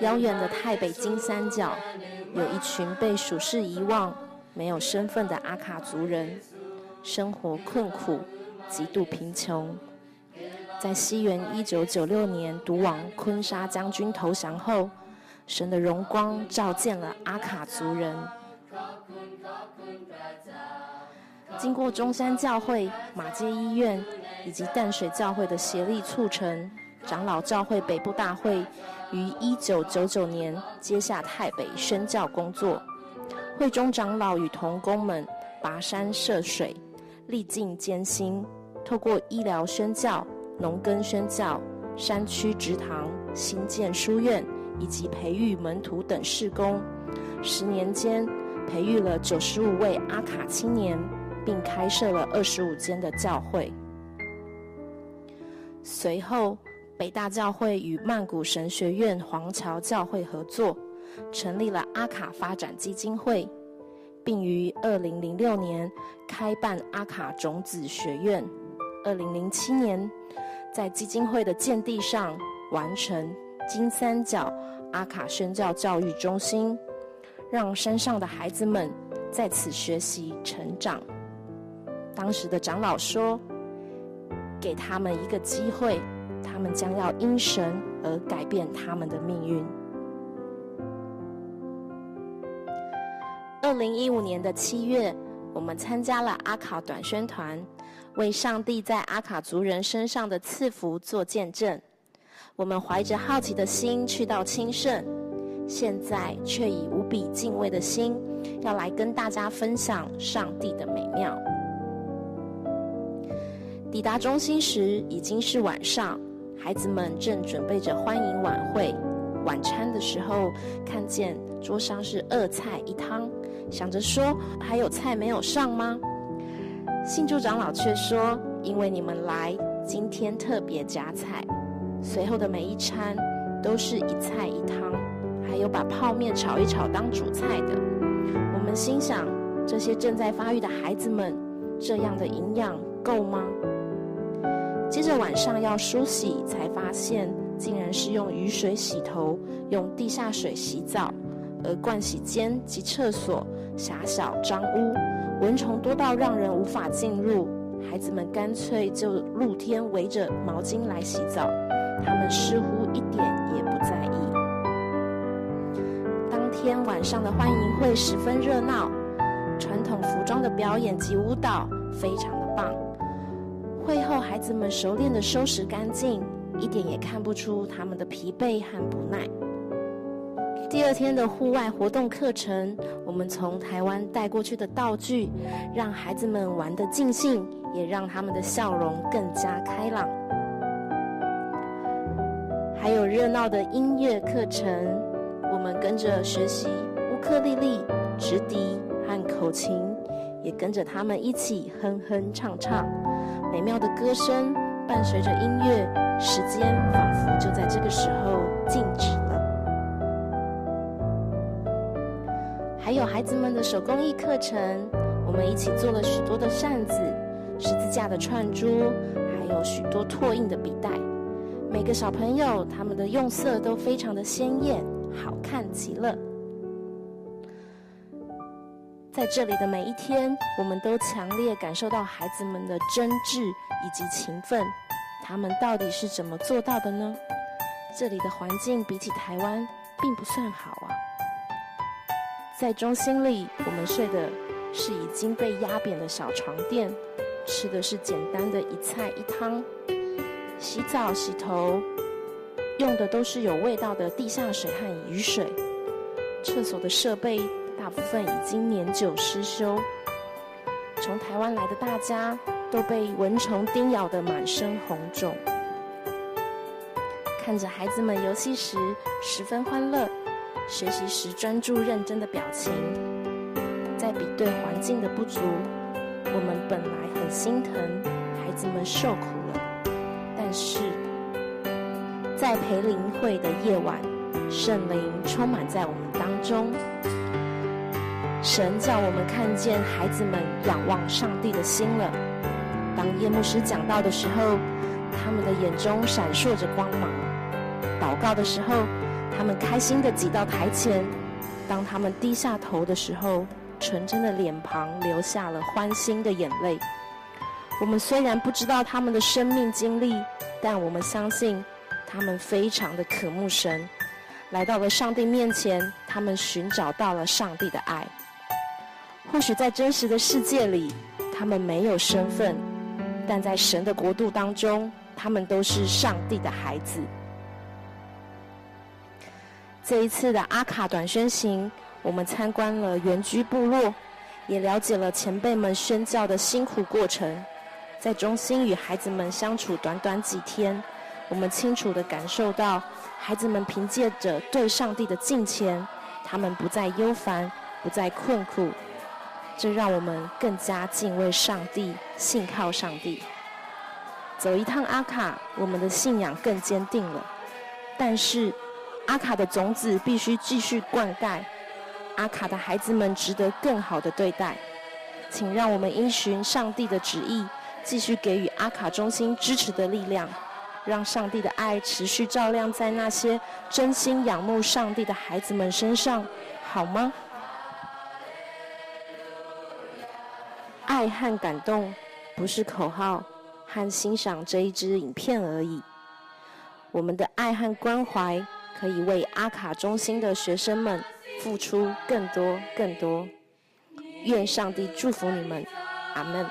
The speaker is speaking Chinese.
遥远的泰北金三角，有一群被属世遗忘、没有身份的阿卡族人，生活困苦，极度贫穷。在西元一九九六年，独王坤沙将军投降后，神的荣光照见了阿卡族人。经过中山教会、马街医院以及淡水教会的协力促成，长老教会北部大会于一九九九年接下泰北宣教工作。会中长老与同工们跋山涉水，历尽艰辛，透过医疗宣教、农耕宣教、山区植堂、新建书院以及培育门徒等事工，十年间培育了九十五位阿卡青年。并开设了二十五间的教会。随后，北大教会与曼谷神学院黄桥教会合作，成立了阿卡发展基金会，并于二零零六年开办阿卡种子学院。二零零七年，在基金会的建地上完成金三角阿卡宣教教育中心，让山上的孩子们在此学习成长。当时的长老说：“给他们一个机会，他们将要因神而改变他们的命运。”二零一五年的七月，我们参加了阿卡短宣团，为上帝在阿卡族人身上的赐福做见证。我们怀着好奇的心去到清圣，现在却以无比敬畏的心，要来跟大家分享上帝的美妙。抵达中心时已经是晚上，孩子们正准备着欢迎晚会。晚餐的时候，看见桌上是二菜一汤，想着说还有菜没有上吗？信主长老却说：“因为你们来，今天特别加菜。”随后的每一餐都是一菜一汤，还有把泡面炒一炒当主菜的。我们心想：这些正在发育的孩子们，这样的营养够吗？接着晚上要梳洗，才发现竟然是用雨水洗头，用地下水洗澡，而盥洗间及厕所狭小脏污，蚊虫多到让人无法进入。孩子们干脆就露天围着毛巾来洗澡，他们似乎一点也不在意。当天晚上的欢迎会十分热闹，传统服装的表演及舞蹈非常的棒。会后，孩子们熟练地收拾干净，一点也看不出他们的疲惫和不耐。第二天的户外活动课程，我们从台湾带过去的道具，让孩子们玩得尽兴，也让他们的笑容更加开朗。还有热闹的音乐课程，我们跟着学习乌克丽丽、直笛和口琴，也跟着他们一起哼哼唱唱。美妙的歌声伴随着音乐，时间仿佛就在这个时候静止了。还有孩子们的手工艺课程，我们一起做了许多的扇子、十字架的串珠，还有许多拓印的笔袋。每个小朋友他们的用色都非常的鲜艳，好看极了。在这里的每一天，我们都强烈感受到孩子们的真挚以及勤奋。他们到底是怎么做到的呢？这里的环境比起台湾并不算好啊。在中心里，我们睡的是已经被压扁的小床垫，吃的是简单的一菜一汤，洗澡洗头用的都是有味道的地下水和雨水，厕所的设备。大部分已经年久失修，从台湾来的大家都被蚊虫叮咬得满身红肿。看着孩子们游戏时十分欢乐，学习时专注认真的表情，在比对环境的不足，我们本来很心疼孩子们受苦了，但是在培灵会的夜晚，圣灵充满在我们当中。神叫我们看见孩子们仰望上帝的心了。当叶牧师讲道的时候，他们的眼中闪烁着光芒；祷告的时候，他们开心地挤到台前。当他们低下头的时候，纯真的脸庞流下了欢欣的眼泪。我们虽然不知道他们的生命经历，但我们相信他们非常的渴慕神。来到了上帝面前，他们寻找到了上帝的爱。或许在真实的世界里，他们没有身份，但在神的国度当中，他们都是上帝的孩子。这一次的阿卡短宣行，我们参观了原居部落，也了解了前辈们宣教的辛苦过程。在中心与孩子们相处短短几天，我们清楚地感受到，孩子们凭借着对上帝的敬虔，他们不再忧烦，不再困苦。这让我们更加敬畏上帝，信靠上帝。走一趟阿卡，我们的信仰更坚定了。但是，阿卡的种子必须继续灌溉。阿卡的孩子们值得更好的对待。请让我们依循上帝的旨意，继续给予阿卡中心支持的力量，让上帝的爱持续照亮在那些真心仰慕上帝的孩子们身上，好吗？爱和感动不是口号和欣赏这一支影片而已，我们的爱和关怀可以为阿卡中心的学生们付出更多更多。愿上帝祝福你们，阿门。